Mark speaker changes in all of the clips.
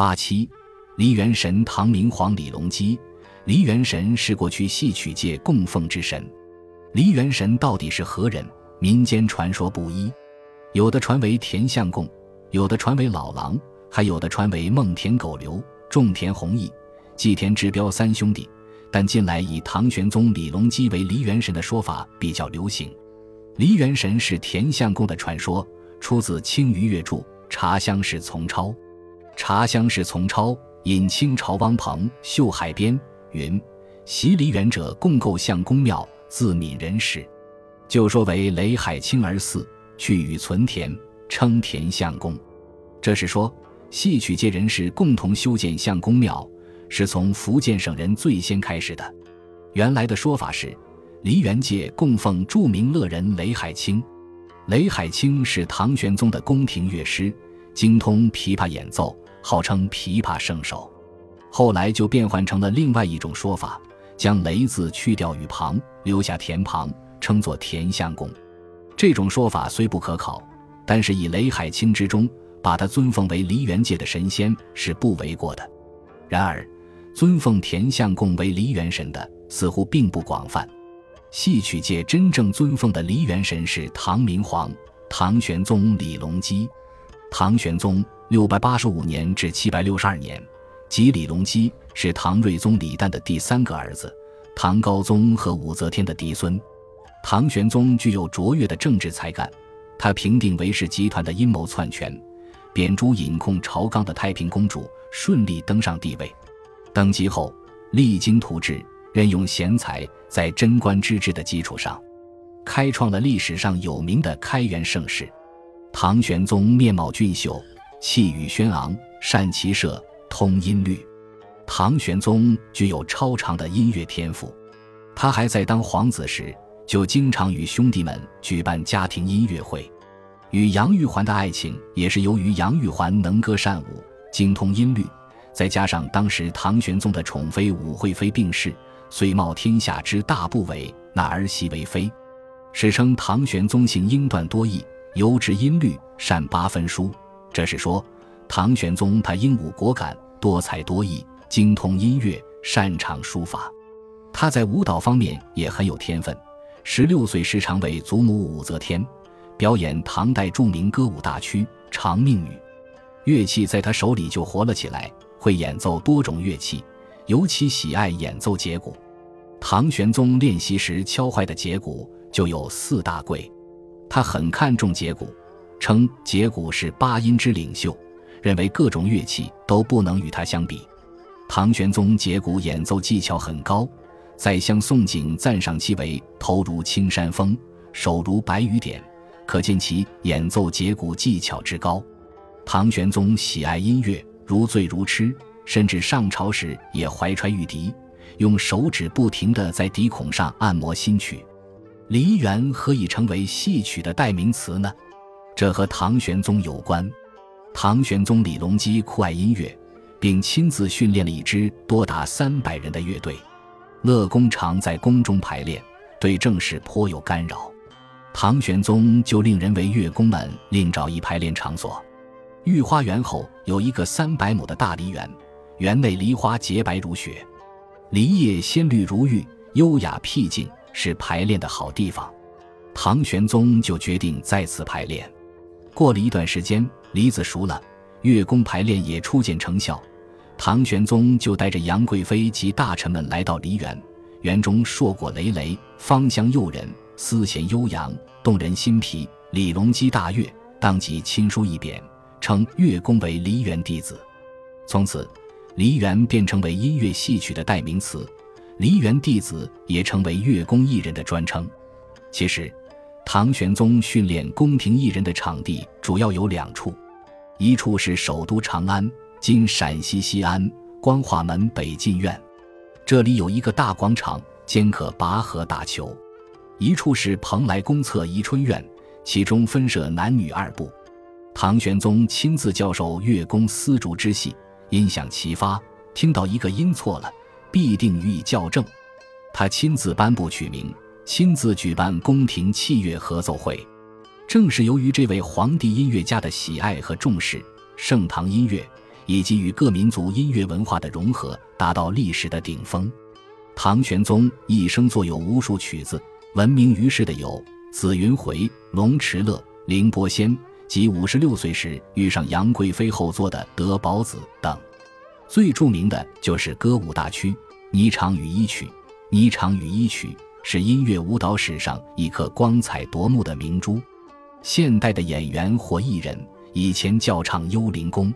Speaker 1: 八七，梨园神唐明皇李隆基。梨园神是过去戏曲界供奉之神。梨园神到底是何人？民间传说不一，有的传为田相公，有的传为老狼，还有的传为孟田狗刘、种田弘毅、祭田志彪三兄弟。但近来以唐玄宗李隆基为梨园神的说法比较流行。梨园神是田相公的传说，出自《青鱼月注·茶香是从抄》。茶香是从抄引清朝汪鹏《秀海边》云：“习梨园者，共构相公庙，自闽人始。”就说为雷海清而祀，去与存田，称田相公。这是说戏曲界人士共同修建相公庙，是从福建省人最先开始的。原来的说法是。梨园界供奉著名乐人雷海清，雷海清是唐玄宗的宫廷乐师，精通琵琶演奏，号称琵琶圣手。后来就变换成了另外一种说法，将雷字去掉雨旁，留下田旁，称作田相公。这种说法虽不可考，但是以雷海清之中，把他尊奉为梨园界的神仙是不为过的。然而，尊奉田相公为梨园神的似乎并不广泛。戏曲界真正尊奉的梨园神是唐明皇唐玄宗李隆基。唐玄宗六百八十五年至七百六十二年，即李隆基是唐睿宗李旦的第三个儿子，唐高宗和武则天的嫡孙。唐玄宗具有卓越的政治才干，他平定韦氏集团的阴谋篡权，贬诛引控朝纲的太平公主，顺利登上帝位。登基后，励精图治。任用贤才，在贞观之治的基础上，开创了历史上有名的开元盛世。唐玄宗面貌俊秀，气宇轩昂，善骑射，通音律。唐玄宗具有超长的音乐天赋。他还在当皇子时，就经常与兄弟们举办家庭音乐会。与杨玉环的爱情，也是由于杨玉环能歌善舞，精通音律，再加上当时唐玄宗的宠妃武惠妃病逝。遂冒天下之大不韪，纳儿媳为妃。史称唐玄宗性英断多艺，尤知音律，善八分书。这是说唐玄宗他英武果敢，多才多艺，精通音乐，擅长书法。他在舞蹈方面也很有天分。十六岁时常为祖母武则天表演唐代著名歌舞大曲《长命女》，乐器在他手里就活了起来，会演奏多种乐器。尤其喜爱演奏节鼓，唐玄宗练习时敲坏的节鼓就有四大贵。他很看重节鼓，称羯鼓是八音之领袖，认为各种乐器都不能与他相比。唐玄宗羯鼓演奏技巧很高，在相宋璟赞赏其为头如青山峰，手如白雨点，可见其演奏节鼓技巧之高。唐玄宗喜爱音乐，如醉如痴。甚至上朝时也怀揣玉笛，用手指不停地在笛孔上按摩新曲。梨园何以成为戏曲的代名词呢？这和唐玄宗有关。唐玄宗李隆基酷爱音乐，并亲自训练了一支多达三百人的乐队。乐工常在宫中排练，对政事颇有干扰。唐玄宗就令人为乐工们另找一排练场所。御花园后有一个三百亩的大梨园。园内梨花洁白如雪，梨叶鲜绿如玉，优雅僻静，是排练的好地方。唐玄宗就决定在此排练。过了一段时间，梨子熟了，乐工排练也初见成效。唐玄宗就带着杨贵妃及大臣们来到梨园，园中硕果累累，芳香诱人，丝弦悠扬，动人心脾。李隆基大悦，当即亲书一匾，称乐工为梨园弟子。从此。梨园便成为音乐戏曲的代名词，梨园弟子也成为乐工艺人的专称。其实，唐玄宗训练宫廷艺人的场地主要有两处，一处是首都长安（今陕西西安）光化门北进院，这里有一个大广场，兼可拔河打球；一处是蓬莱宫侧宜春院，其中分设男女二部。唐玄宗亲自教授乐工丝竹之戏。音响齐发，听到一个音错了，必定予以校正。他亲自颁布曲名，亲自举办宫廷器乐合奏会。正是由于这位皇帝音乐家的喜爱和重视，盛唐音乐以及与各民族音乐文化的融合达到历史的顶峰。唐玄宗一生作有无数曲子，闻名于世的有《紫云回》《龙池乐》《凌波仙》及五十六岁时遇上杨贵妃后作的《德宝子》等。最著名的就是歌舞大曲《霓裳羽衣曲》。《霓裳羽衣曲》是音乐舞蹈史上一颗光彩夺目的明珠。现代的演员或艺人以前叫唱幽灵宫，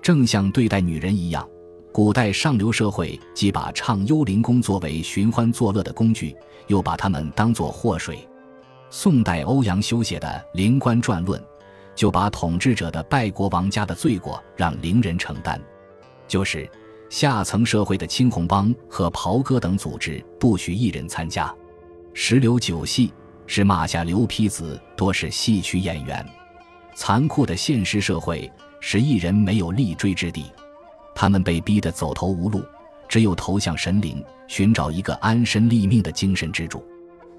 Speaker 1: 正像对待女人一样。古代上流社会既把唱幽灵宫作为寻欢作乐的工具，又把他们当作祸水。宋代欧阳修写的《灵官传论》，就把统治者的败国亡家的罪过让伶人承担，就是下层社会的青红帮和袍哥等组织不许艺人参加。石榴酒戏是骂下刘批子，多是戏曲演员。残酷的现实社会使艺人没有立锥之地。他们被逼得走投无路，只有投向神灵，寻找一个安身立命的精神支柱。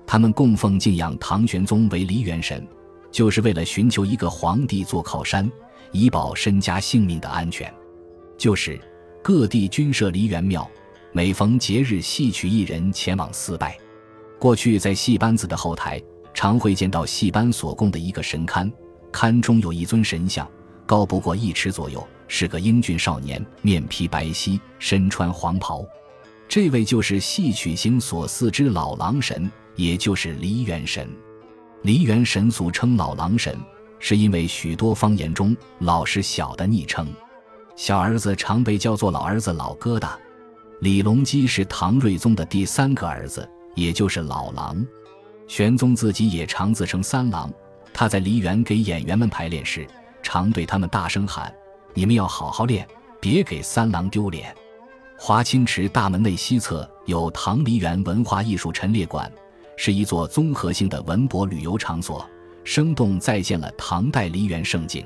Speaker 1: 他们供奉敬仰唐玄宗为梨园神，就是为了寻求一个皇帝做靠山，以保身家性命的安全。就是各地均设梨园庙，每逢节日，戏曲艺人前往祀拜。过去在戏班子的后台，常会见到戏班所供的一个神龛，龛中有一尊神像，高不过一尺左右。是个英俊少年，面披白皙，身穿黄袍。这位就是戏曲星所祀之老狼神，也就是梨园神。梨园神俗称老狼神，是因为许多方言中“老”是小的昵称，小儿子常被叫做老儿子、老疙瘩。李隆基是唐睿宗的第三个儿子，也就是老狼。玄宗自己也常自称三郎。他在梨园给演员们排练时，常对他们大声喊。你们要好好练，别给三郎丢脸。华清池大门内西侧有唐梨园文化艺术陈列馆，是一座综合性的文博旅游场所，生动再现了唐代梨园盛景。